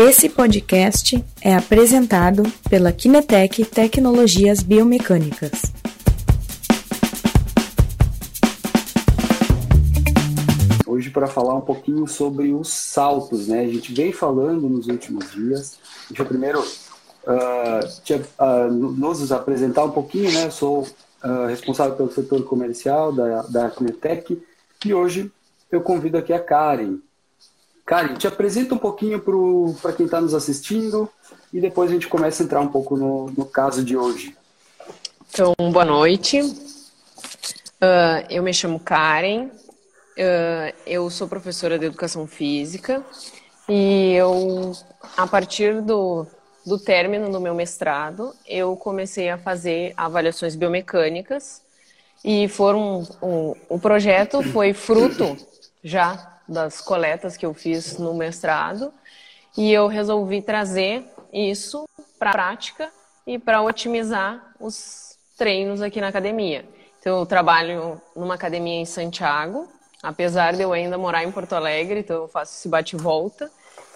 Esse podcast é apresentado pela Kinetec Tecnologias Biomecânicas. Hoje para falar um pouquinho sobre os saltos, né? A gente vem falando nos últimos dias. Deixa eu primeiro uh, te, uh, nos apresentar um pouquinho, né? Eu sou uh, responsável pelo setor comercial da, da Kinetec e hoje eu convido aqui a Karen. Karen, te apresenta um pouquinho para quem está nos assistindo e depois a gente começa a entrar um pouco no, no caso de hoje. Então, boa noite. Uh, eu me chamo Karen, uh, eu sou professora de educação física e eu, a partir do, do término do meu mestrado, eu comecei a fazer avaliações biomecânicas e foram um, o projeto foi fruto já das coletas que eu fiz no mestrado e eu resolvi trazer isso para a prática e para otimizar os treinos aqui na academia. Então, eu trabalho numa academia em Santiago, apesar de eu ainda morar em Porto Alegre, então eu faço esse bate-volta.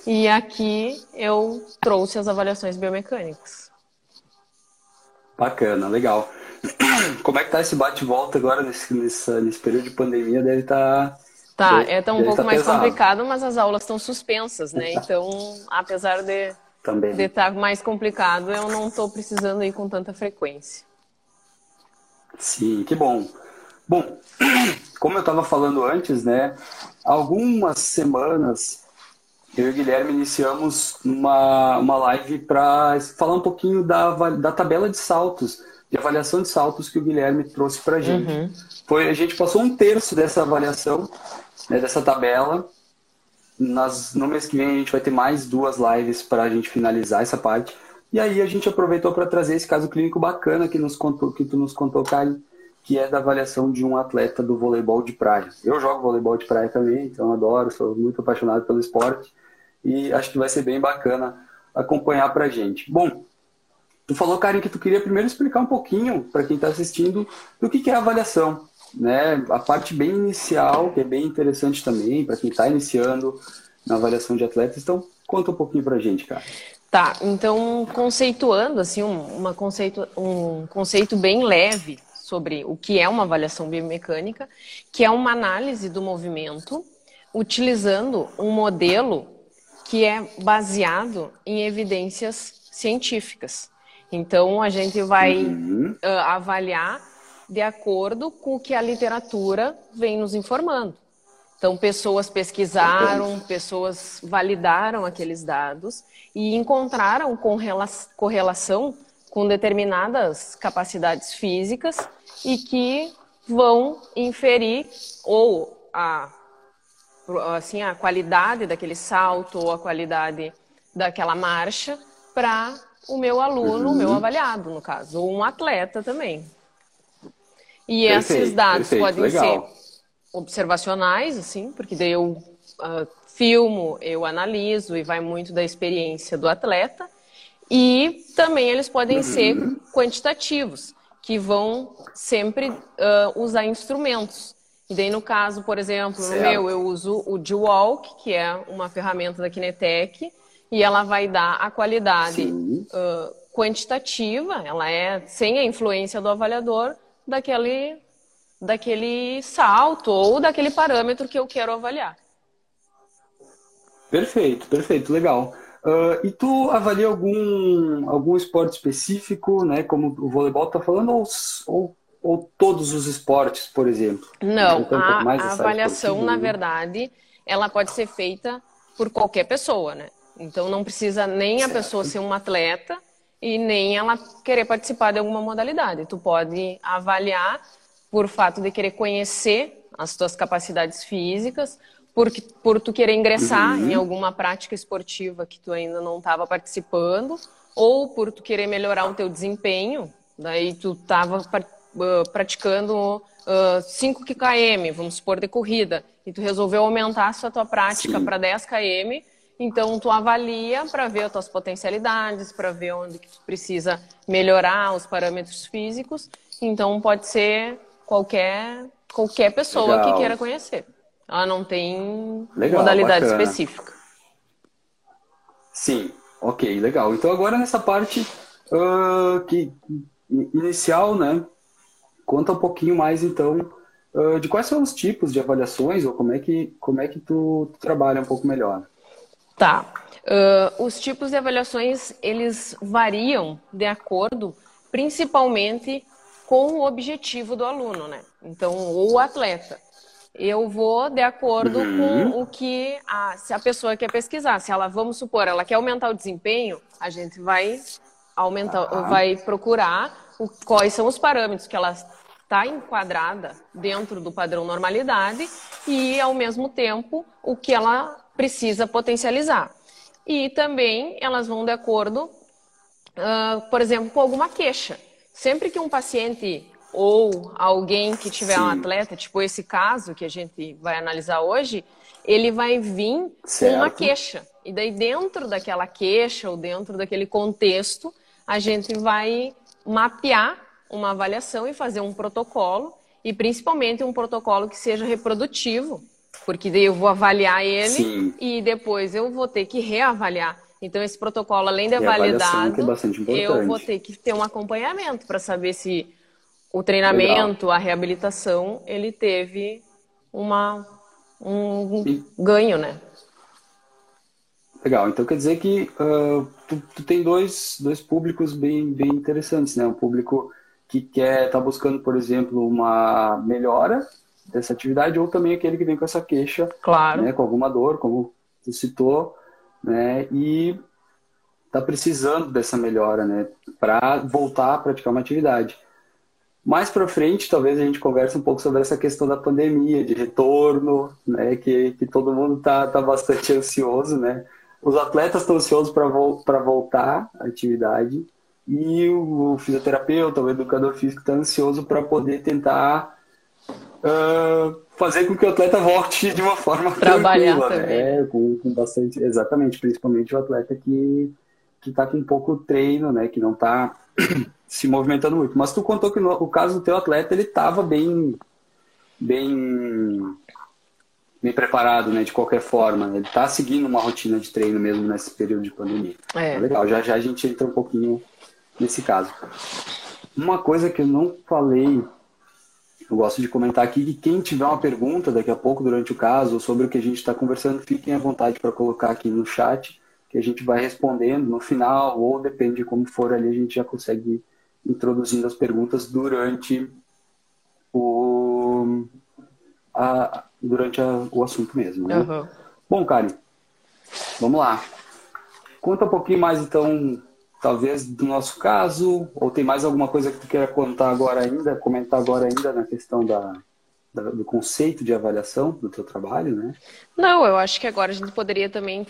E aqui eu trouxe as avaliações biomecânicas. Bacana, legal. Como é que tá esse bate-volta agora nesse, nesse, nesse período de pandemia? Deve estar tá Tá, é tá um pouco tá mais pesado. complicado, mas as aulas estão suspensas, né? Então, apesar de Também. de estar tá mais complicado, eu não estou precisando ir com tanta frequência. Sim, que bom. Bom, como eu estava falando antes, né? Algumas semanas eu e o Guilherme iniciamos uma, uma live para falar um pouquinho da, da tabela de saltos, de avaliação de saltos que o Guilherme trouxe para a gente. Uhum. Foi, a gente passou um terço dessa avaliação né, dessa tabela. Nas, no mês que vem a gente vai ter mais duas lives para a gente finalizar essa parte. E aí a gente aproveitou para trazer esse caso clínico bacana que, nos contou, que tu nos contou, Karen, que é da avaliação de um atleta do voleibol de praia. Eu jogo voleibol de praia também, então adoro, sou muito apaixonado pelo esporte e acho que vai ser bem bacana acompanhar para gente. Bom, tu falou, Karen, que tu queria primeiro explicar um pouquinho para quem está assistindo do que, que é avaliação né, a parte bem inicial, que é bem interessante também para quem está iniciando na avaliação de atletas. Então, conta um pouquinho para a gente, cara. Tá, então conceituando assim uma conceito, um conceito bem leve sobre o que é uma avaliação biomecânica, que é uma análise do movimento utilizando um modelo que é baseado em evidências científicas. Então a gente vai uhum. uh, avaliar de acordo com o que a literatura vem nos informando. Então, pessoas pesquisaram, pessoas validaram aqueles dados e encontraram correlação com determinadas capacidades físicas e que vão inferir ou a assim a qualidade daquele salto ou a qualidade daquela marcha para o meu aluno, o meu uhum. avaliado, no caso, ou um atleta também. E perfeito, esses dados perfeito, podem legal. ser observacionais, assim, porque daí eu uh, filmo, eu analiso e vai muito da experiência do atleta. E também eles podem uhum. ser quantitativos, que vão sempre uh, usar instrumentos. E daí, no caso, por exemplo, certo. no meu, eu uso o G-Walk, que é uma ferramenta da Kinetec, e ela vai dar a qualidade uh, quantitativa, ela é sem a influência do avaliador, daquele, daquele salto ou daquele parâmetro que eu quero avaliar. Perfeito, perfeito, legal. Uh, e tu avalia algum, algum esporte específico, né, como o voleibol está falando, ou, ou, ou, todos os esportes, por exemplo? Não, a, a avaliação, na verdade, ela pode ser feita por qualquer pessoa, né? Então não precisa nem certo. a pessoa ser um atleta, e nem ela querer participar de alguma modalidade. Tu pode avaliar por fato de querer conhecer as tuas capacidades físicas, por, por tu querer ingressar uhum. em alguma prática esportiva que tu ainda não estava participando, ou por tu querer melhorar o teu desempenho, daí tu estava uh, praticando 5 uh, km, vamos supor, de corrida, e tu resolveu aumentar a tua prática para 10 km, então, tu avalia para ver as tuas potencialidades, para ver onde que tu precisa melhorar os parâmetros físicos. Então, pode ser qualquer, qualquer pessoa Legal. que queira conhecer. Ela não tem Legal, modalidade bacana. específica. Sim, ok, legal. Então agora nessa parte uh, que inicial, né? Conta um pouquinho mais então uh, de quais são os tipos de avaliações ou como é que como é que tu, tu trabalha um pouco melhor. Tá. Uh, os tipos de avaliações eles variam de acordo, principalmente com o objetivo do aluno, né? Então, ou o atleta. Eu vou de acordo uhum. com o que a, se a pessoa quer pesquisar. Se ela, vamos supor, ela quer aumentar o desempenho, a gente vai aumentar, uhum. vai procurar o, quais são os parâmetros que ela está enquadrada dentro do padrão normalidade e, ao mesmo tempo, o que ela precisa potencializar. E também elas vão de acordo, uh, por exemplo, com alguma queixa. Sempre que um paciente ou alguém que tiver Sim. um atleta, tipo esse caso que a gente vai analisar hoje, ele vai vir certo. com uma queixa. E daí, dentro daquela queixa ou dentro daquele contexto, a gente vai mapear uma avaliação e fazer um protocolo, e principalmente um protocolo que seja reprodutivo, porque daí eu vou avaliar ele Sim. e depois eu vou ter que reavaliar. Então, esse protocolo, além de validado, é eu vou ter que ter um acompanhamento para saber se o treinamento, Legal. a reabilitação, ele teve uma, um e... ganho, né? Legal, então quer dizer que uh, tu, tu, tem dois, dois públicos bem, bem interessantes, né? Um público que quer estar tá buscando, por exemplo, uma melhora dessa atividade, ou também aquele que vem com essa queixa, claro. né, com alguma dor, como você citou, né, e está precisando dessa melhora, né, para voltar a praticar uma atividade. Mais para frente, talvez a gente converse um pouco sobre essa questão da pandemia, de retorno, né, que, que todo mundo está tá bastante ansioso, né, os atletas estão ansiosos para vo voltar à atividade e o, o fisioterapeuta, o educador físico está ansioso para poder tentar uh, fazer com que o atleta volte de uma forma Trabalhar tranquila, né? também. né? Com, com, bastante, exatamente, principalmente o atleta que que está com pouco treino, né? Que não está se movimentando muito. Mas tu contou que no, o caso do teu atleta ele estava bem, bem, bem preparado, né? De qualquer forma, ele está seguindo uma rotina de treino mesmo nesse período de pandemia. É. legal. Já já a gente entra um pouquinho nesse caso. Uma coisa que eu não falei eu gosto de comentar aqui que quem tiver uma pergunta daqui a pouco durante o caso sobre o que a gente está conversando, fiquem à vontade para colocar aqui no chat, que a gente vai respondendo no final, ou depende de como for ali, a gente já consegue ir introduzindo as perguntas durante o, a, durante a, o assunto mesmo. Né? Uhum. Bom, Karen, vamos lá. Conta um pouquinho mais então talvez do nosso caso, ou tem mais alguma coisa que tu queira contar agora ainda, comentar agora ainda na questão da, da, do conceito de avaliação do teu trabalho, né? Não, eu acho que agora a gente poderia também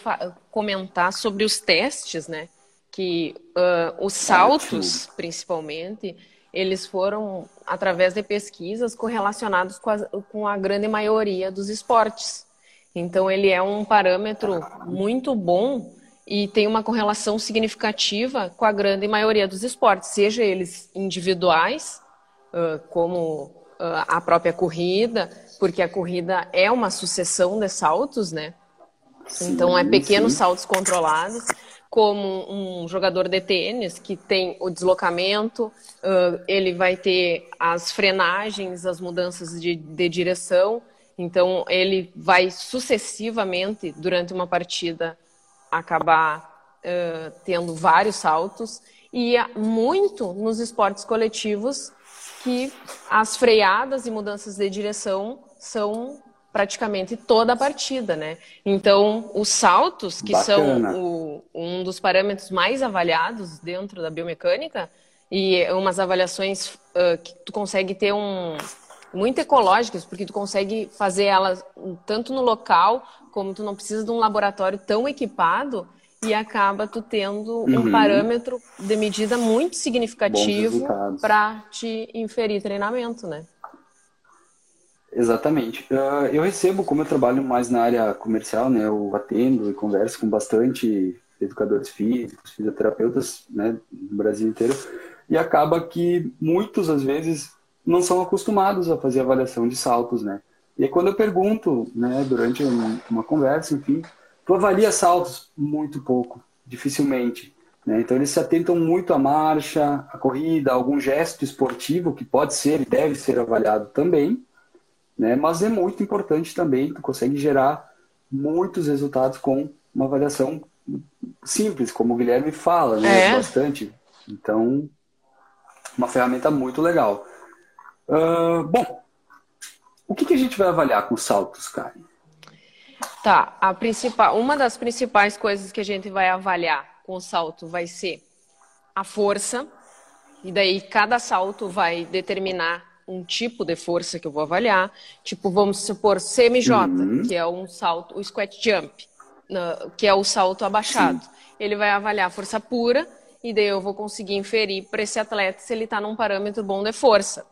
comentar sobre os testes, né? Que uh, os saltos, Ótimo. principalmente, eles foram através de pesquisas correlacionados com a, com a grande maioria dos esportes. Então, ele é um parâmetro muito bom e tem uma correlação significativa com a grande maioria dos esportes, seja eles individuais, como a própria corrida, porque a corrida é uma sucessão de saltos, né? Sim, então é pequenos sim. saltos controlados, como um jogador de tênis que tem o deslocamento, ele vai ter as frenagens, as mudanças de, de direção, então ele vai sucessivamente durante uma partida acabar uh, tendo vários saltos e muito nos esportes coletivos que as freadas e mudanças de direção são praticamente toda a partida, né? Então, os saltos, que Bacana. são o, um dos parâmetros mais avaliados dentro da biomecânica, e umas avaliações uh, que tu consegue ter um muito ecológicas, porque tu consegue fazer elas tanto no local como tu não precisa de um laboratório tão equipado e acaba tu tendo uhum. um parâmetro de medida muito significativo para te inferir treinamento, né? Exatamente. Uh, eu recebo, como eu trabalho mais na área comercial, né, eu atendo e converso com bastante educadores físicos, fisioterapeutas, né, no Brasil inteiro, e acaba que muitos, às vezes, não são acostumados a fazer avaliação de saltos, né? E aí, quando eu pergunto, né, durante uma conversa, enfim, tu avalia saltos? Muito pouco. dificilmente. Né? Então eles se atentam muito à marcha, à corrida, a algum gesto esportivo que pode ser e deve ser avaliado também, né? mas é muito importante também, tu consegue gerar muitos resultados com uma avaliação simples, como o Guilherme fala, né? É. Bastante. Então, uma ferramenta muito legal. Uh, bom, o que, que, a gente vai avaliar com saltos, Karen? Tá, a principal, uma das principais coisas que a gente vai avaliar com o salto vai ser a força, e daí cada salto vai determinar um tipo de força que eu vou avaliar. Tipo, vamos supor CMJ, uhum. que é um salto, o squat jump, que é o salto abaixado. Sim. Ele vai avaliar a força pura e daí eu vou conseguir inferir para esse atleta se ele está num parâmetro bom de força.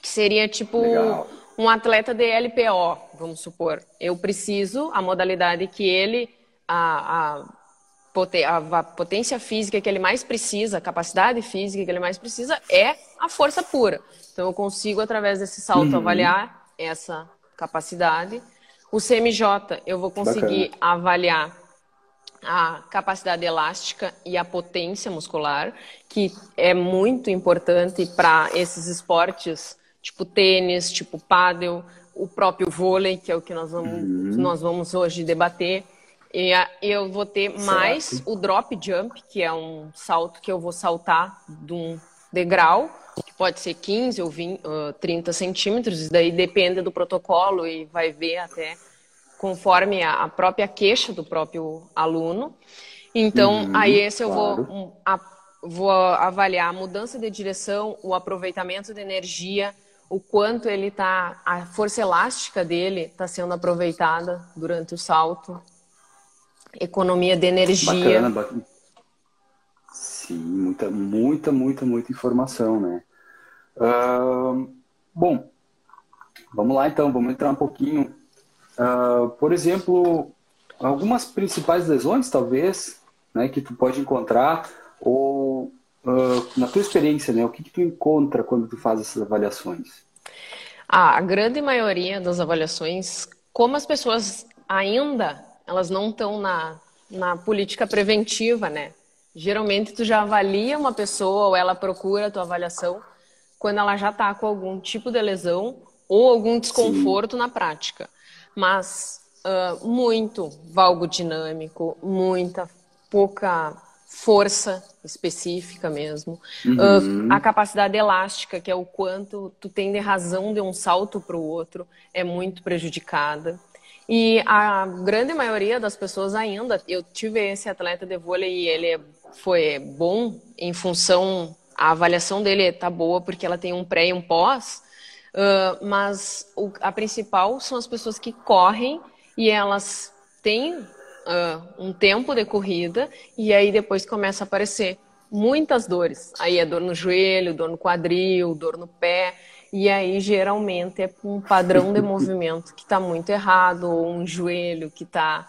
Que seria tipo Legal. um atleta de LPO, vamos supor. Eu preciso, a modalidade que ele, a, a a potência física que ele mais precisa, a capacidade física que ele mais precisa é a força pura. Então eu consigo através desse salto uhum. avaliar essa capacidade. O CMJ eu vou conseguir Bacana. avaliar a capacidade elástica e a potência muscular, que é muito importante para esses esportes, tipo tênis, tipo pádel, o próprio vôlei, que é o que nós vamos, uhum. nós vamos hoje debater. E eu vou ter certo. mais o drop jump, que é um salto que eu vou saltar de um degrau, que pode ser 15 ou 20, uh, 30 centímetros, isso daí depende do protocolo e vai ver até conforme a, própria queixa do próprio aluno. Então, uhum, aí esse eu claro. vou, um, a, vou avaliar a mudança de direção, o aproveitamento de energia, o quanto ele está, a força elástica dele está sendo aproveitada durante o salto economia de energia. Bacana, bacana. Sim, muita, muita, muita, muita informação, né? Uh, bom, vamos lá então, vamos entrar um pouquinho. Uh, por exemplo, algumas principais lesões, talvez, né, que tu pode encontrar, ou uh, na tua experiência, né, o que, que tu encontra quando tu faz essas avaliações? Ah, a grande maioria das avaliações, como as pessoas ainda elas não estão na, na política preventiva, né? Geralmente tu já avalia uma pessoa ou ela procura a tua avaliação quando ela já está com algum tipo de lesão ou algum desconforto Sim. na prática. Mas uh, muito valgo dinâmico, muita pouca força específica mesmo, uhum. uh, a capacidade elástica, que é o quanto tu tem de razão de um salto para o outro, é muito prejudicada. E a grande maioria das pessoas ainda, eu tive esse atleta de vôlei e ele foi bom em função, a avaliação dele tá boa porque ela tem um pré e um pós, uh, mas o, a principal são as pessoas que correm e elas têm uh, um tempo de corrida e aí depois começa a aparecer muitas dores. Aí é dor no joelho, dor no quadril, dor no pé. E aí, geralmente, é um padrão de movimento que está muito errado, ou um joelho que está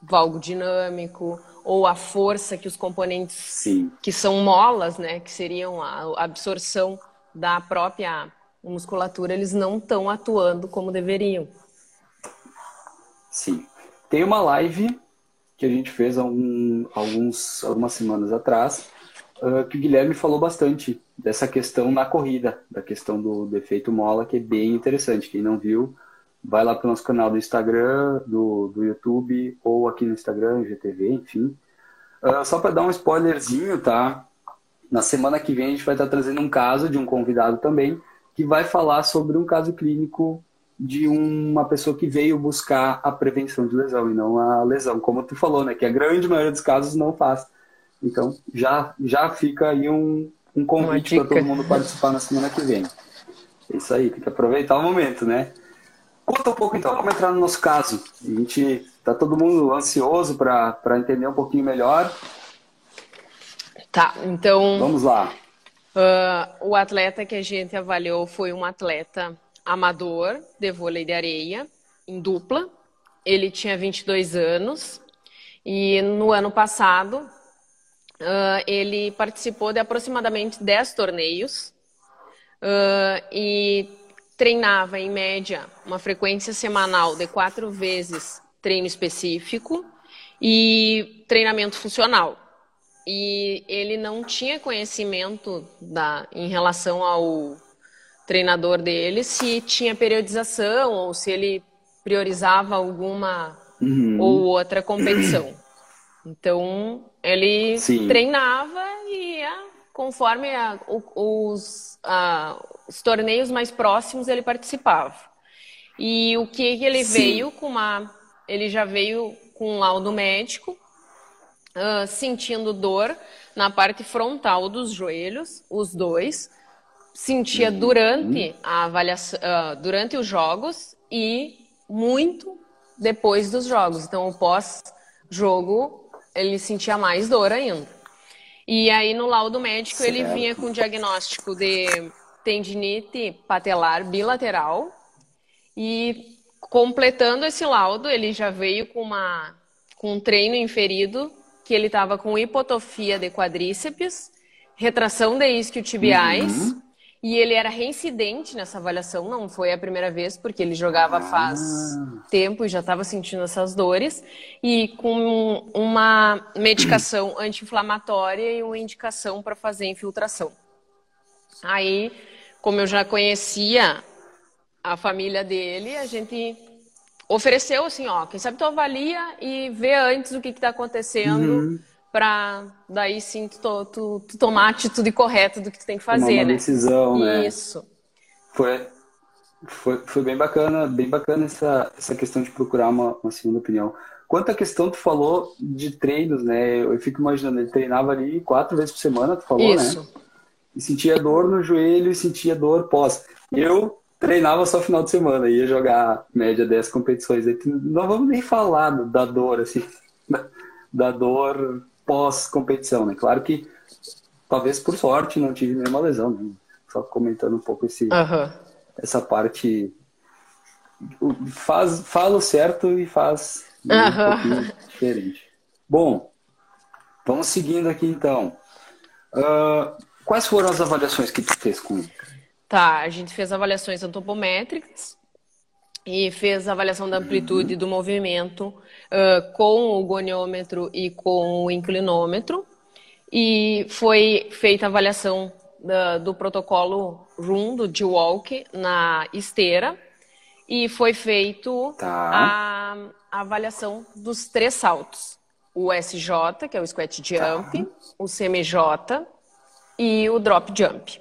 valgo dinâmico, ou a força que os componentes Sim. que são molas, né, que seriam a absorção da própria musculatura, eles não estão atuando como deveriam. Sim. Tem uma live que a gente fez há um, alguns, algumas semanas atrás, uh, que o Guilherme falou bastante dessa questão na corrida, da questão do defeito mola, que é bem interessante. Quem não viu, vai lá para o nosso canal do Instagram, do, do YouTube, ou aqui no Instagram, GTV, enfim. Uh, só para dar um spoilerzinho, tá? Na semana que vem a gente vai estar trazendo um caso de um convidado também, que vai falar sobre um caso clínico de uma pessoa que veio buscar a prevenção de lesão e não a lesão, como tu falou, né? Que a grande maioria dos casos não faz. Então, já, já fica aí um, um convite para todo mundo participar na semana que vem. É isso aí, tem que aproveitar o momento, né? Conta um pouco então, vamos entrar no nosso caso. A gente tá todo mundo ansioso para entender um pouquinho melhor. Tá, então. Vamos lá. Uh, o atleta que a gente avaliou foi um atleta amador de vôlei de areia, em dupla. Ele tinha 22 anos e no ano passado Uh, ele participou de aproximadamente 10 torneios uh, e treinava, em média, uma frequência semanal de quatro vezes treino específico e treinamento funcional. E ele não tinha conhecimento da, em relação ao treinador dele se tinha periodização ou se ele priorizava alguma uhum. ou outra competição. Então, ele Sim. treinava e ia, conforme a, os, a, os torneios mais próximos ele participava. E o que, ele Sim. veio com uma. Ele já veio com um laudo médico, uh, sentindo dor na parte frontal dos joelhos, os dois. Sentia uhum. durante a avaliação, uh, durante os jogos e muito depois dos jogos. Então, o pós-jogo, ele sentia mais dor ainda. E aí, no laudo médico, certo. ele vinha com diagnóstico de tendinite patelar bilateral e completando esse laudo, ele já veio com, uma, com um treino inferido, que ele estava com hipotofia de quadríceps, retração de isquiotibiais, uhum. E ele era reincidente nessa avaliação, não foi a primeira vez, porque ele jogava faz ah. tempo e já estava sentindo essas dores, e com uma medicação anti-inflamatória e uma indicação para fazer infiltração. Aí, como eu já conhecia a família dele, a gente ofereceu assim, ó, quem sabe tu avalia e vê antes o que está acontecendo uhum. Para daí sim tu, tu, tu, tomar a atitude correta do que tu tem que fazer, uma né? decisão, né? Isso. Foi, foi, foi bem bacana, bem bacana essa, essa questão de procurar uma, uma segunda opinião. Quanto à questão, tu falou de treinos, né? Eu fico imaginando, ele treinava ali quatro vezes por semana, tu falou, Isso. né? E sentia dor no joelho e sentia dor pós. Eu treinava só final de semana, ia jogar média 10 competições. Não vamos nem falar da dor, assim, da dor pós-competição, né? Claro que talvez por sorte não tive nenhuma lesão, né? Só comentando um pouco esse, uhum. essa parte. Faz, fala o certo e faz uhum. um diferente. Bom, vamos seguindo aqui então. Uh, quais foram as avaliações que tu fez com ele? Tá, a gente fez avaliações antropométricas e fez avaliação da amplitude do movimento uh, com o goniômetro e com o inclinômetro. E foi feita a avaliação da, do protocolo RUM, do G-Walk, na esteira. E foi feito tá. a, a, avaliação dos três saltos. O SJ, que é o Squat Jump, tá. o CMJ e o Drop Jump.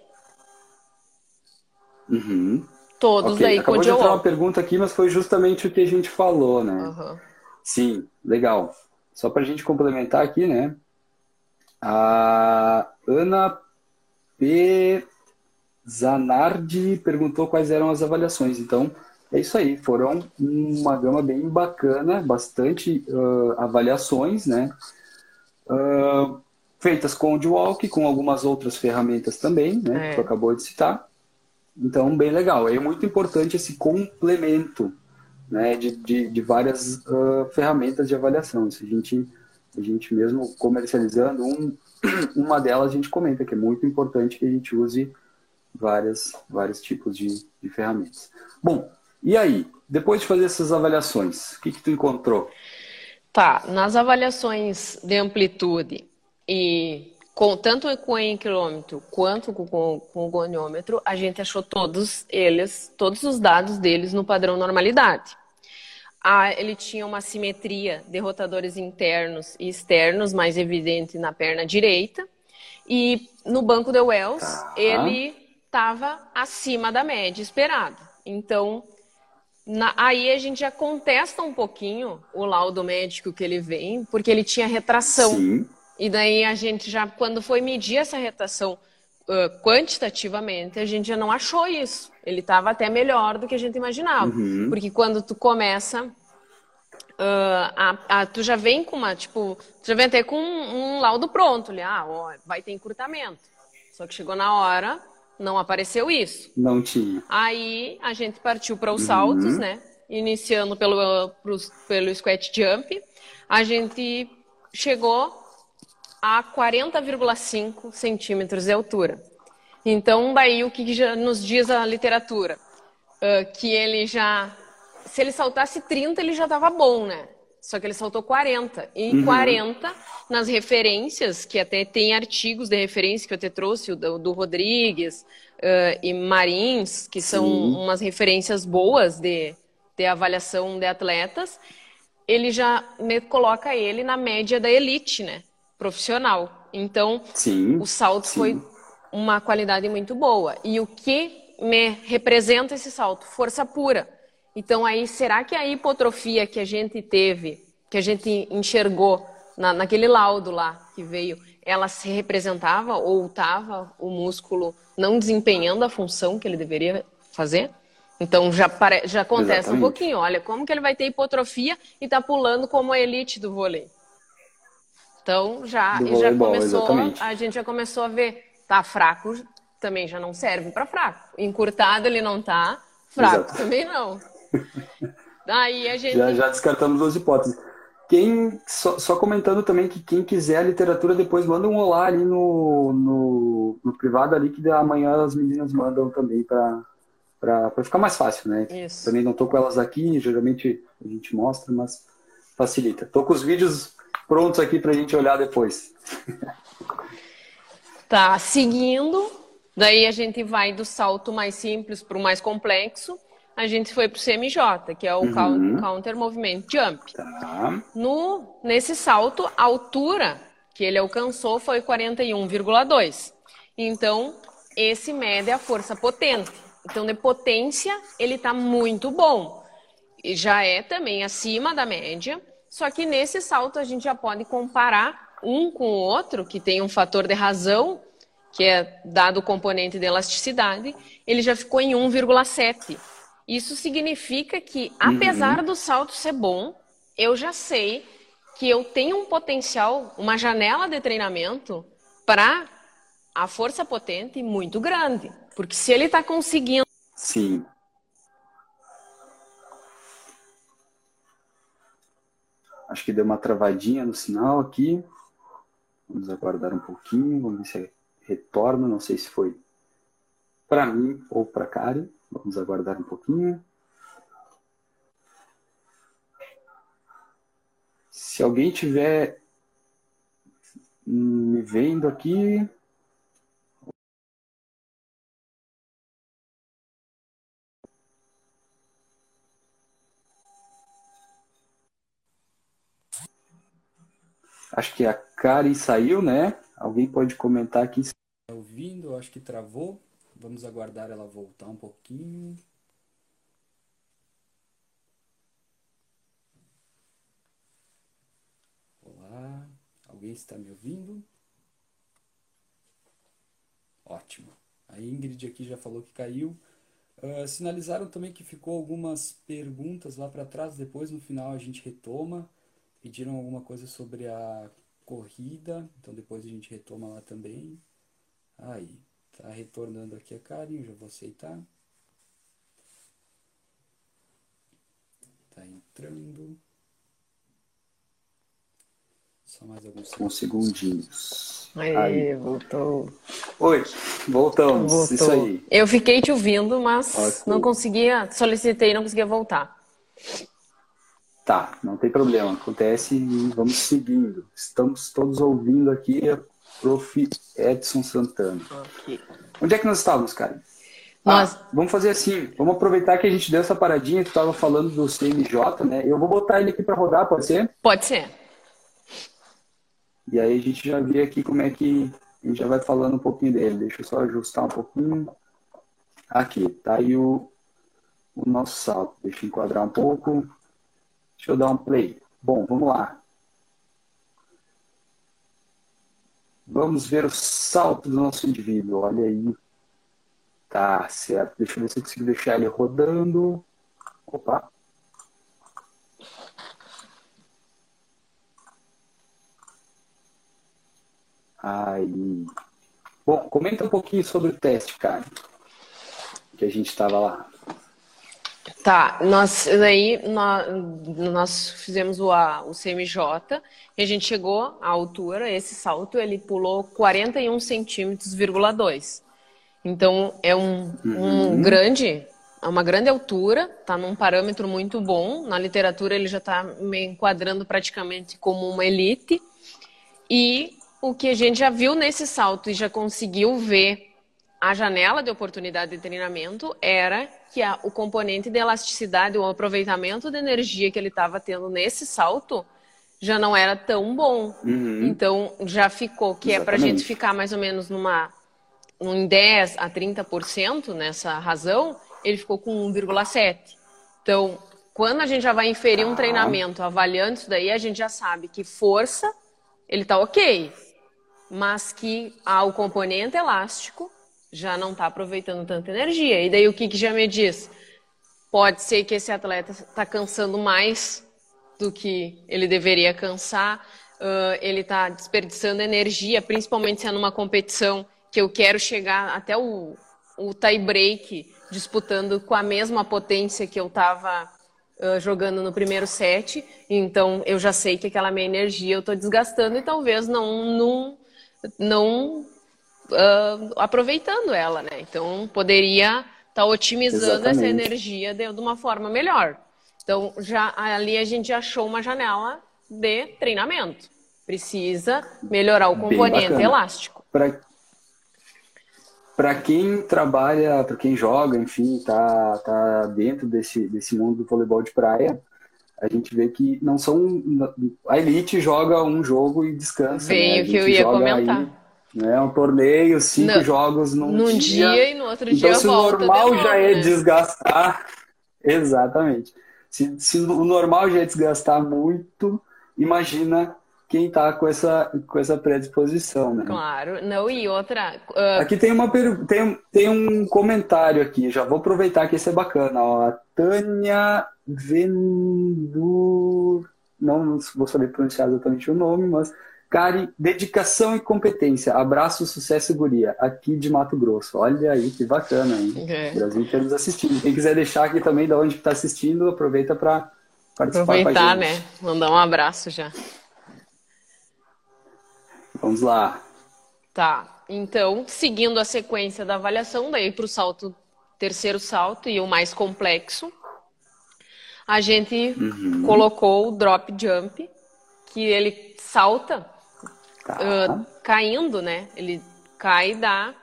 Uhum. Todos okay. aí Acabou de entrar uma pergunta aqui, mas foi justamente o que a gente falou, né? Uhum. Sim, legal. Só para a gente complementar aqui, né? A Ana P. Zanardi perguntou quais eram as avaliações. Então, é isso aí. Foram uma gama bem bacana, bastante uh, avaliações, né? Uh, feitas com o Dwalk, com algumas outras ferramentas também, né? É. Que tu acabou de citar. Então, bem legal. É muito importante esse complemento né, de, de, de várias uh, ferramentas de avaliação. A gente, a gente mesmo comercializando, um, uma delas a gente comenta que é muito importante que a gente use várias, vários tipos de, de ferramentas. Bom, e aí? Depois de fazer essas avaliações, o que, que tu encontrou? Tá, nas avaliações de amplitude e com, tanto com o quilômetro quanto com, com, com, o goniômetro, a gente achou todos eles, todos os dados deles no padrão normalidade. Ah, ele tinha uma simetria de rotadores internos e externos mais evidente na perna direita. E no banco de Wells, tá. ele estava acima da média esperada. Então, na, aí a gente já contesta um pouquinho o laudo médico que ele vem, porque ele tinha retração. Sim. E daí a gente já, quando foi medir essa retação uh, quantitativamente, a gente já não achou isso. Ele estava até melhor do que a gente imaginava. Uhum. Porque quando tu começa, uh, a, a, tu já vem com uma, tipo, tu já vem até com um, um laudo pronto. Ali, ah, ó, vai ter encurtamento. Só que chegou na hora, não apareceu isso. Não tinha. Aí a gente partiu para os uhum. saltos, né? Iniciando pelo, pelo squat jump. A gente chegou a 40,5 centímetros de altura. Então, daí o que já nos diz a literatura? Uh, que ele já. Se ele saltasse 30, ele já estava bom, né? só que ele saltou 40. E uhum. 40 nas referências, que até tem artigos de referência que eu até trouxe, o do, do Rodrigues uh, e Marins, que são Sim. umas referências boas de, de avaliação de atletas, ele já me coloca ele na média da elite, né? Profissional. Então, sim, o salto sim. foi uma qualidade muito boa. E o que me representa esse salto? Força pura. Então, aí, será que a hipotrofia que a gente teve, que a gente enxergou na, naquele laudo lá que veio, ela se representava ou estava o músculo não desempenhando a função que ele deveria fazer? Então já, pare... já acontece exatamente. um pouquinho. Olha, como que ele vai ter hipotrofia e está pulando como a elite do vôlei? Então já, e já começou, exatamente. a gente já começou a ver, tá fraco, também já não serve para fraco. Encurtado ele não tá, fraco Exato. também não. Daí a gente. Já, já descartamos duas hipóteses. Quem, só, só, comentando também que quem quiser a literatura, depois manda um olá ali no, no, no privado ali, que amanhã as meninas mandam também para ficar mais fácil, né? Isso. Também não tô com elas aqui, geralmente a gente mostra, mas facilita. Tô com os vídeos prontos aqui para a gente olhar depois. Tá, seguindo, daí a gente vai do salto mais simples para o mais complexo a gente foi para o CMJ, que é o uhum. Counter Movement Jump. Tá. No, nesse salto, a altura que ele alcançou foi 41,2. Então, esse mede a força potente. Então, de potência, ele está muito bom. E já é também acima da média. Só que nesse salto a gente já pode comparar um com o outro, que tem um fator de razão, que é dado o componente de elasticidade, ele já ficou em 1,7. Isso significa que, apesar uhum. do salto ser bom, eu já sei que eu tenho um potencial, uma janela de treinamento para a força potente muito grande. Porque se ele está conseguindo. Sim. Acho que deu uma travadinha no sinal aqui. Vamos aguardar um pouquinho, vamos ver se retorna. Não sei se foi para mim ou para Kari. Vamos aguardar um pouquinho. Se alguém tiver me vendo aqui. Acho que a Kari saiu, né? Alguém pode comentar aqui. Está ouvindo? Acho que travou. Vamos aguardar ela voltar um pouquinho. Olá, alguém está me ouvindo? Ótimo. A Ingrid aqui já falou que caiu. Uh, sinalizaram também que ficou algumas perguntas lá para trás, depois no final a gente retoma. Pediram alguma coisa sobre a corrida, então depois a gente retoma lá também. Aí, Tá retornando aqui a Karen, já vou aceitar. Tá entrando. Só mais alguns segundinhos. Aí, Aí, voltou. Oi, voltamos. Voltou. Isso aí. Eu fiquei te ouvindo, mas okay. não conseguia, solicitei, não conseguia voltar. Tá, não tem problema. Acontece e vamos seguindo. Estamos todos ouvindo aqui Prof. Edson Santana. Okay. Onde é que nós estávamos, cara? Nós... Ah, vamos fazer assim, vamos aproveitar que a gente deu essa paradinha, tu estava falando do CMJ, né? Eu vou botar ele aqui para rodar, pode ser? Pode ser. E aí a gente já vê aqui como é que a gente já vai falando um pouquinho dele. Deixa eu só ajustar um pouquinho. Aqui, tá aí o, o nosso salto. Deixa eu enquadrar um pouco. Deixa eu dar um play. Bom, vamos lá. Vamos ver o salto do nosso indivíduo. Olha aí. Tá certo. Deixa eu ver se eu consigo deixar ele rodando. Opa. Aí. Bom, comenta um pouquinho sobre o teste, cara. Que a gente estava lá. Tá, nós daí nós, nós fizemos o, a, o CMJ e a gente chegou à altura, esse salto ele pulou 41 centímetros, 2. Então é um, uhum. um grande, uma grande altura, está num parâmetro muito bom. Na literatura ele já está me enquadrando praticamente como uma elite. E o que a gente já viu nesse salto e já conseguiu ver a janela de oportunidade de treinamento era que a, o componente de elasticidade, o aproveitamento de energia que ele estava tendo nesse salto já não era tão bom. Uhum. Então já ficou, que Exatamente. é para a gente ficar mais ou menos numa em 10 a 30% nessa razão, ele ficou com 1,7. Então, quando a gente já vai inferir um ah. treinamento avaliando isso daí, a gente já sabe que força ele está ok, mas que ah, o componente elástico já não está aproveitando tanta energia. E daí o que, que já me diz? Pode ser que esse atleta está cansando mais do que ele deveria cansar, uh, ele está desperdiçando energia, principalmente se é numa competição que eu quero chegar até o, o tie break disputando com a mesma potência que eu estava uh, jogando no primeiro set. Então eu já sei que aquela minha energia eu estou desgastando e talvez não, não, não uh, aproveitando ela, né? Então poderia estar tá otimizando Exatamente. essa energia de, de, uma forma melhor. Então já ali a gente achou uma janela de treinamento. Precisa melhorar o componente elástico. Pra... Para quem trabalha, para quem joga, enfim, tá, tá dentro desse, desse mundo do voleibol de praia, a gente vê que não são. A elite joga um jogo e descansa. Né? o que eu ia comentar. Aí, né? Um torneio, cinco não, jogos num, num dia, dia, e no outro então, dia se volta. o normal já é né? desgastar. Exatamente. Se, se o normal já é desgastar muito, imagina quem está com essa, com essa predisposição, né? Claro. Não, e outra... Uh... Aqui tem, uma, tem, tem um comentário aqui, já vou aproveitar que esse é bacana. Ó. A Tânia Vendur... Não vou saber pronunciar exatamente o nome, mas Cari, dedicação e competência. Abraço, sucesso e guria. Aqui de Mato Grosso. Olha aí que bacana, hein? É. Brasil inteiro nos assistindo. Quem quiser deixar aqui também de onde está assistindo, aproveita para participar Aproveitar, né? Mandar um abraço já. Vamos lá. Tá. Então, seguindo a sequência da avaliação, daí para o salto, terceiro salto e o mais complexo, a gente uhum. colocou o drop jump, que ele salta tá. uh, caindo, né? Ele cai da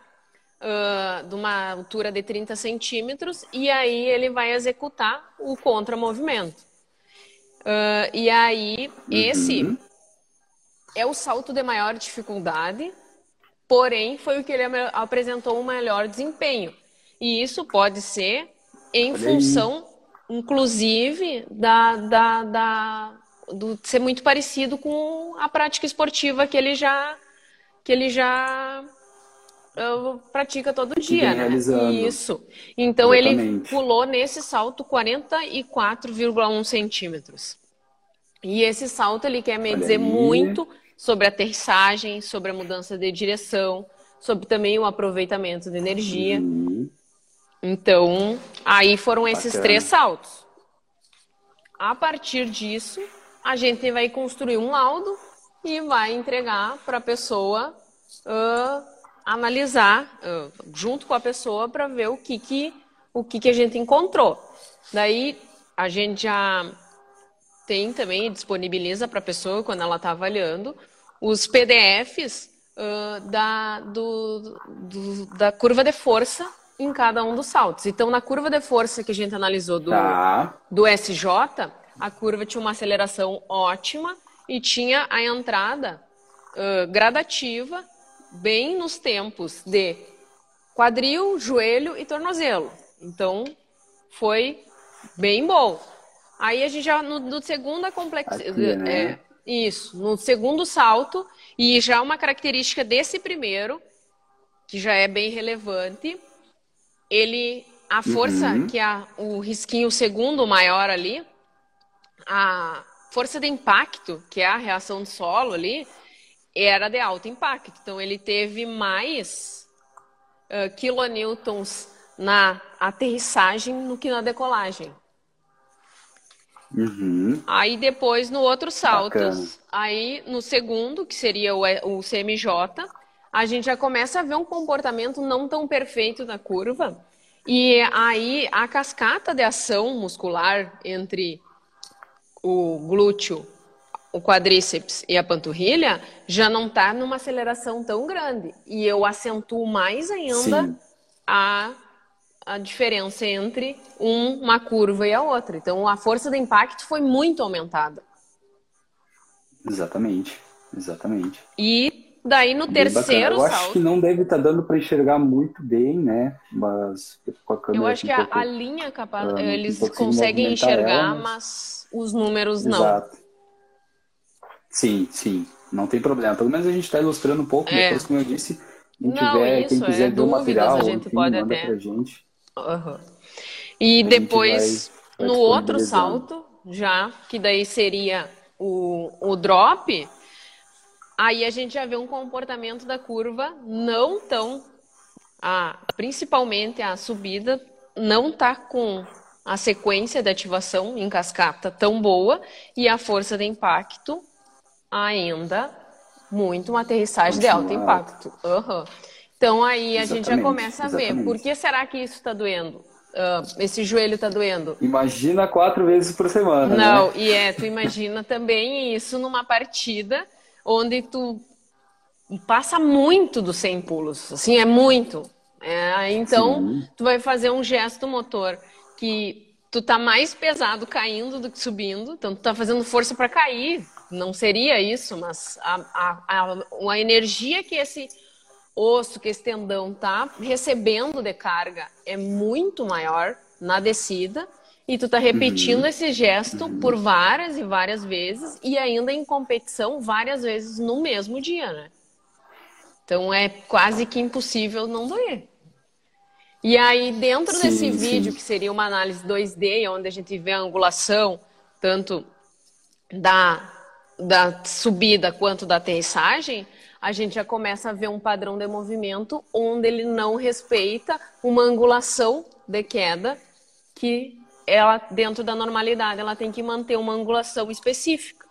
uh, de uma altura de 30 centímetros e aí ele vai executar o contramovimento. Uh, e aí, uhum. esse é o salto de maior dificuldade, porém foi o que ele apresentou um melhor desempenho. E isso pode ser em Olha função, aí. inclusive, da, da, da, do ser muito parecido com a prática esportiva que ele já que ele já uh, pratica todo dia, né? Isso. Então Exatamente. ele pulou nesse salto 44,1 centímetros. E esse salto ele quer me dizer muito sobre a aterrissagem, sobre a mudança de direção, sobre também o aproveitamento de energia. Uhum. Então, aí foram esses Bacana. três saltos. A partir disso, a gente vai construir um laudo e vai entregar para a pessoa uh, analisar uh, junto com a pessoa para ver o que que o que que a gente encontrou. Daí a gente já tem também disponibiliza para a pessoa quando ela está avaliando os PDFs uh, da, do, do, da curva de força em cada um dos saltos. Então, na curva de força que a gente analisou do, tá. do SJ, a curva tinha uma aceleração ótima e tinha a entrada uh, gradativa bem nos tempos de quadril, joelho e tornozelo. Então, foi bem bom. Aí a gente já no, no segunda complexidade. Né? É, isso, no segundo salto, e já uma característica desse primeiro, que já é bem relevante, ele, a força, uhum. que é o risquinho segundo maior ali, a força de impacto, que é a reação do solo ali, era de alto impacto. Então, ele teve mais uh, kilonewtons na aterrissagem do que na decolagem. Uhum. Aí depois no outro salto, aí no segundo, que seria o, o CMJ, a gente já começa a ver um comportamento não tão perfeito na curva E aí a cascata de ação muscular entre o glúteo, o quadríceps e a panturrilha já não está numa aceleração tão grande. E eu acentuo mais ainda a, a diferença entre um, uma curva e a outra. Então a força do impacto foi muito aumentada. Exatamente, exatamente. E Daí no bem terceiro bacana. Eu salto. acho que não deve estar tá dando para enxergar muito bem, né? Mas com a câmera. Eu acho que a, pouco, a, linha capaz, uh, eles conseguem enxergar, ela, mas... mas... os números não. Exato. Sim, sim. Não tem problema. Pelo menos a gente está ilustrando um pouco, é. depois, como eu disse, quem, não, tiver, isso, quem quiser é ver o material, a gente enfim, pode até. Pra gente. Uhum. E depois, vai, vai no outro salto, já, que daí seria o, o drop aí a gente já vê um comportamento da curva não tão, a, principalmente a subida, não está com a sequência de ativação em cascata tão boa e a força de impacto ainda muito uma aterrissagem de alto impacto. Uhum. Então aí a exatamente, gente já começa a ver exatamente. por que será que isso está doendo? Uh, esse joelho está doendo. Imagina quatro vezes por semana. Não, né? e é, tu imagina também isso numa partida onde tu passa muito dos 100 pulos, assim, é muito. É, então, Sim. tu vai fazer um gesto motor que tu tá mais pesado caindo do que subindo, então tu tá fazendo força para cair. Não seria isso, mas a, a, a, a energia que esse osso, que esse tendão tá recebendo de carga é muito maior na descida e tu tá repetindo uhum. esse gesto uhum. por várias e várias vezes e ainda em competição várias vezes no mesmo dia, né? Então é quase que impossível não doer. E aí, dentro sim, desse vídeo, sim. que seria uma análise 2D, onde a gente vê a angulação, tanto da, da subida quanto da aterrissagem, a gente já começa a ver um padrão de movimento onde ele não respeita uma angulação de queda que ela, dentro da normalidade, ela tem que manter uma angulação específica.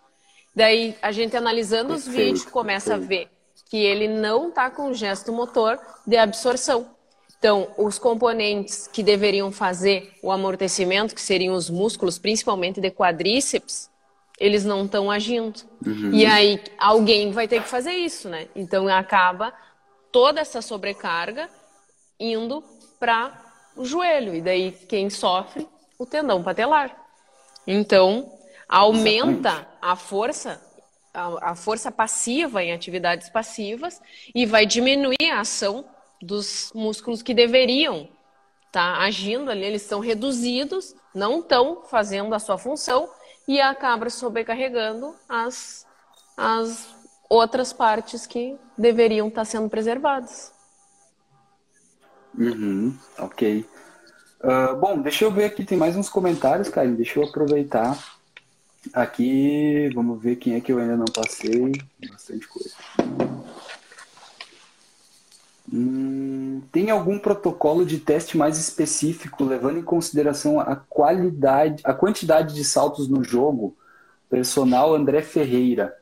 Daí, a gente analisando os vídeos, começa a ver que ele não está com gesto motor de absorção. Então, os componentes que deveriam fazer o amortecimento, que seriam os músculos, principalmente de quadríceps, eles não estão agindo. Uhum. E aí, alguém vai ter que fazer isso, né? Então, acaba toda essa sobrecarga indo para o joelho. E daí, quem sofre o tendão patelar. Então, aumenta Exatamente. a força, a, a, força passiva em atividades passivas e vai diminuir a ação dos músculos que deveriam estar tá agindo ali, eles estão reduzidos, não estão fazendo a sua função e acaba sobrecarregando as, as outras partes que deveriam estar tá sendo preservadas. Uhum, ok. Uh, bom, deixa eu ver aqui, tem mais uns comentários, cara. Deixa eu aproveitar aqui. Vamos ver quem é que eu ainda não passei. Bastante coisa. Hum, tem algum protocolo de teste mais específico, levando em consideração a qualidade, a quantidade de saltos no jogo? Personal André Ferreira.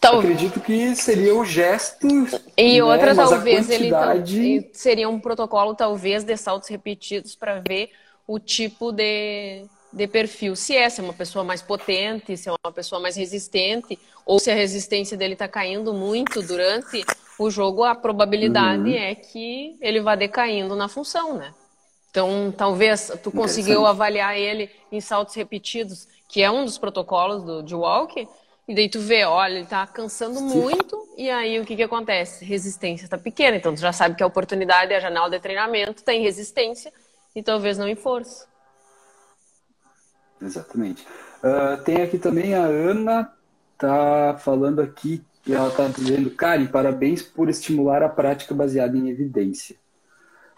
Tal... Acredito que seria o gesto. E né? outra, Mas talvez, quantidade... ele seria um protocolo, talvez, de saltos repetidos para ver o tipo de, de perfil. Se é, se é uma pessoa mais potente, se é uma pessoa mais resistente, ou se a resistência dele está caindo muito durante o jogo, a probabilidade uhum. é que ele vá decaindo na função, né? Então, talvez tu conseguiu avaliar ele em saltos repetidos, que é um dos protocolos do, de walk, e daí tu vê, olha, ele tá cansando muito, e aí o que que acontece? Resistência está pequena, então tu já sabe que a oportunidade, a janela de treinamento tem resistência e talvez não em força. Exatamente. Uh, tem aqui também a Ana, tá falando aqui, que ela tá dizendo, Karen, parabéns por estimular a prática baseada em evidência.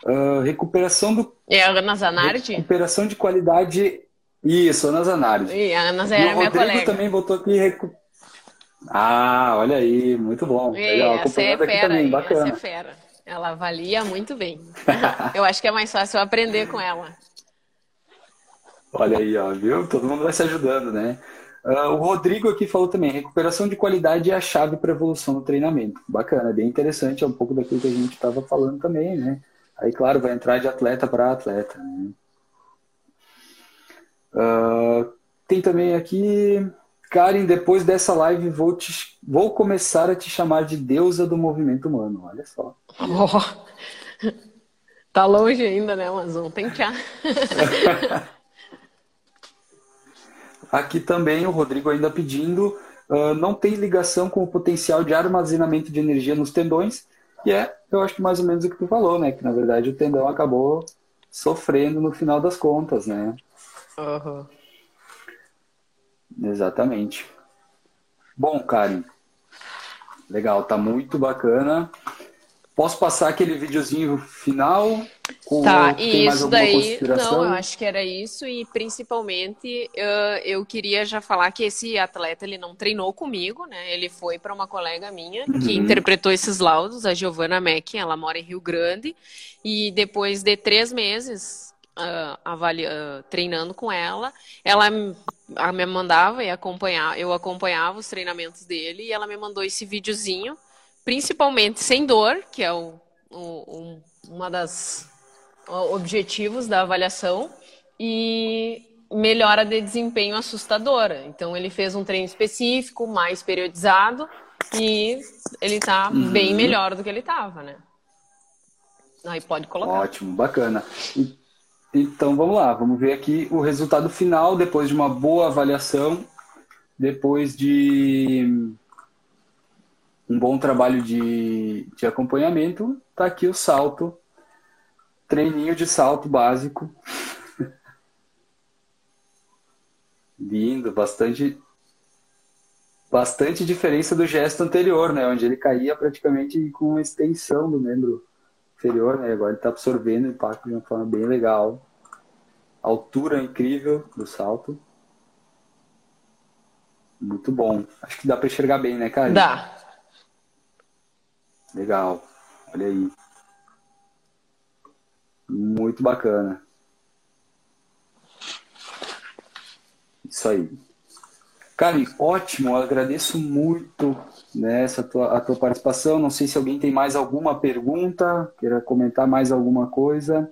Uh, recuperação do. É a Ana Zanardi? Recuperação de qualidade. Isso, Ana Zanardi. E a Ana Zanardi é minha Rodrigo colega. também botou aqui recu... Ah, olha aí, muito bom. Legal, essa é fera, também, bacana. essa é fera. Ela avalia muito bem. Eu acho que é mais fácil aprender com ela. Olha aí, ó, viu? Todo mundo vai se ajudando, né? Uh, o Rodrigo aqui falou também, recuperação de qualidade é a chave para a evolução no treinamento. Bacana, bem interessante, é um pouco daquilo que a gente estava falando também, né? Aí, claro, vai entrar de atleta para atleta. Né? Uh, tem também aqui, Karen, depois dessa live vou, te, vou começar a te chamar de deusa do movimento humano. Olha só. Oh, tá longe ainda, né, Amazon? Tem que. Aqui também o Rodrigo ainda pedindo, uh, não tem ligação com o potencial de armazenamento de energia nos tendões, e é, eu acho que mais ou menos o que tu falou, né? Que na verdade o tendão acabou sofrendo no final das contas, né? Uhum. Exatamente. Bom, Karen, legal, tá muito bacana. Posso passar aquele videozinho final? Com, tá, e isso daí, não, eu acho que era isso e principalmente uh, eu queria já falar que esse atleta ele não treinou comigo, né? Ele foi para uma colega minha que uhum. interpretou esses laudos, a Giovanna Meck, ela mora em Rio Grande e depois de três meses uh, avalia, uh, treinando com ela, ela me mandava e acompanhar, eu acompanhava os treinamentos dele e ela me mandou esse videozinho principalmente sem dor, que é o, o, uma das objetivos da avaliação, e melhora de desempenho assustadora. Então ele fez um treino específico, mais periodizado, e ele está uhum. bem melhor do que ele estava, né? Aí pode colocar. Ótimo, bacana. Então vamos lá, vamos ver aqui o resultado final depois de uma boa avaliação, depois de um bom trabalho de, de acompanhamento, tá aqui o salto, treininho de salto básico. Lindo, bastante bastante diferença do gesto anterior, né, onde ele caía praticamente com uma extensão do membro inferior, né? Agora ele está absorvendo o impacto de uma forma bem legal. altura incrível do salto. Muito bom. Acho que dá para enxergar bem, né, cara? Dá. Legal. Olha aí. Muito bacana. Isso aí. Karen, ótimo, eu agradeço muito né, essa tua, a tua participação. Não sei se alguém tem mais alguma pergunta, queira comentar mais alguma coisa.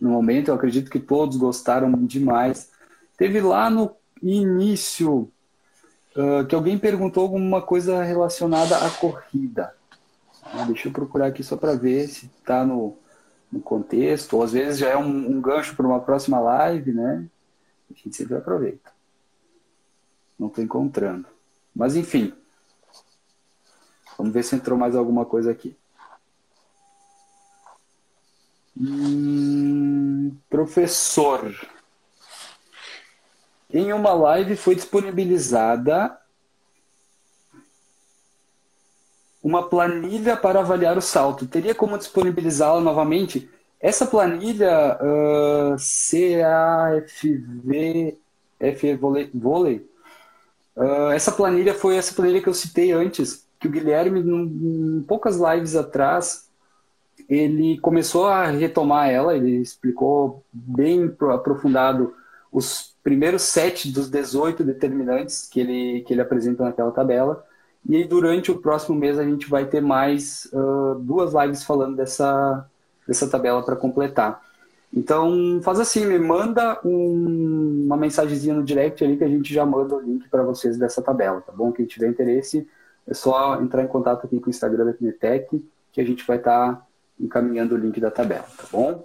No momento, eu acredito que todos gostaram demais. Teve lá no início uh, que alguém perguntou alguma coisa relacionada à corrida. Ah, deixa eu procurar aqui só para ver se está no, no contexto, ou às vezes já é um, um gancho para uma próxima live, né? A gente sempre aproveita. Não estou encontrando. Mas enfim. Vamos ver se entrou mais alguma coisa aqui. Hum, professor. Em uma live foi disponibilizada uma planilha para avaliar o salto. Teria como disponibilizá-la novamente? Essa planilha uh, CAFV F vôlei uh, essa planilha foi essa planilha que eu citei antes, que o Guilherme, em poucas lives atrás, ele começou a retomar ela, ele explicou bem aprofundado os primeiros sete dos 18 determinantes que ele, que ele apresenta naquela tabela. E aí, durante o próximo mês, a gente vai ter mais uh, duas lives falando dessa, dessa tabela para completar. Então, faz assim, me manda um, uma mensagenzinha no direct ali que a gente já manda o link para vocês dessa tabela, tá bom? Quem tiver interesse, é só entrar em contato aqui com o Instagram da Kinetec, que a gente vai estar tá encaminhando o link da tabela, tá bom?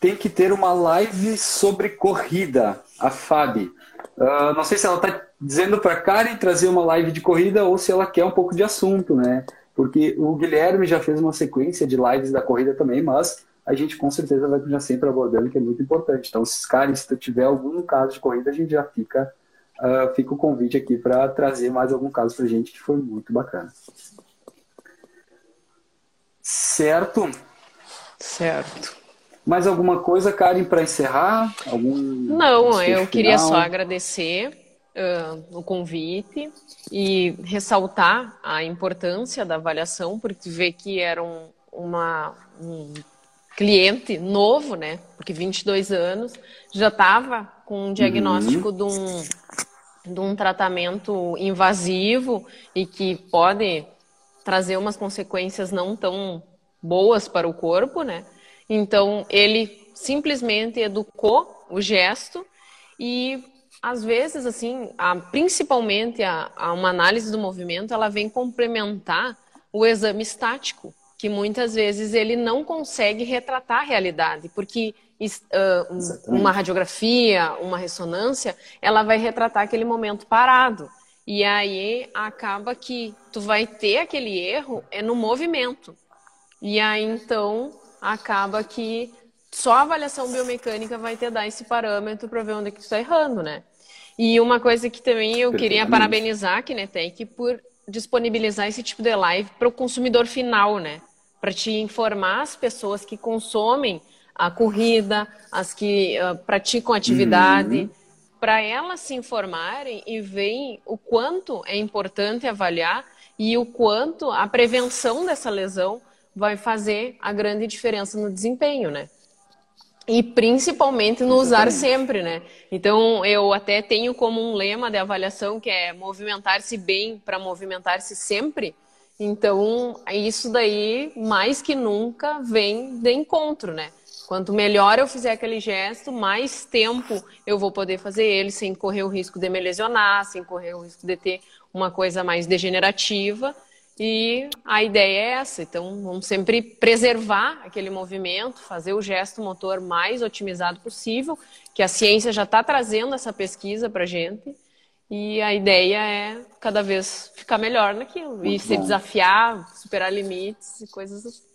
Tem que ter uma live sobre corrida, a Fabi. Uh, não sei se ela está dizendo para Karen trazer uma live de corrida ou se ela quer um pouco de assunto, né? Porque o Guilherme já fez uma sequência de lives da corrida também, mas a gente com certeza vai já sempre abordando que é muito importante. Então, se Karen, se tu tiver algum caso de corrida, a gente já fica, uh, fica o convite aqui para trazer mais algum caso para gente que foi muito bacana. Certo? Certo. Mais alguma coisa, Karen, para encerrar? Algum Não, eu queria só agradecer uh, o convite e ressaltar a importância da avaliação, porque vê que era um, uma, um cliente novo, né? Porque 22 anos já estava com um diagnóstico uhum. de, um, de um tratamento invasivo e que pode trazer umas consequências não tão boas para o corpo, né? Então ele simplesmente educou o gesto e às vezes assim, a, principalmente a, a uma análise do movimento, ela vem complementar o exame estático, que muitas vezes ele não consegue retratar a realidade, porque uh, uma radiografia, uma ressonância, ela vai retratar aquele momento parado. E aí acaba que tu vai ter aquele erro é no movimento. E aí então acaba que só a avaliação biomecânica vai te dar esse parâmetro para ver onde é que tu está errando, né? E uma coisa que também eu queria parabenizar a Kinetec por disponibilizar esse tipo de live para o consumidor final, né? Para te informar as pessoas que consomem a corrida, as que uh, praticam atividade, uhum. para elas se informarem e verem o quanto é importante avaliar e o quanto a prevenção dessa lesão vai fazer a grande diferença no desempenho, né? E principalmente no usar sempre, né? Então, eu até tenho como um lema de avaliação que é movimentar-se bem para movimentar-se sempre. Então, isso daí, mais que nunca, vem de encontro, né? Quanto melhor eu fizer aquele gesto, mais tempo eu vou poder fazer ele sem correr o risco de me lesionar, sem correr o risco de ter uma coisa mais degenerativa. E a ideia é essa. Então, vamos sempre preservar aquele movimento, fazer o gesto motor mais otimizado possível, que a ciência já está trazendo essa pesquisa para a gente. E a ideia é cada vez ficar melhor naquilo Muito e bom. se desafiar, superar limites e coisas assim.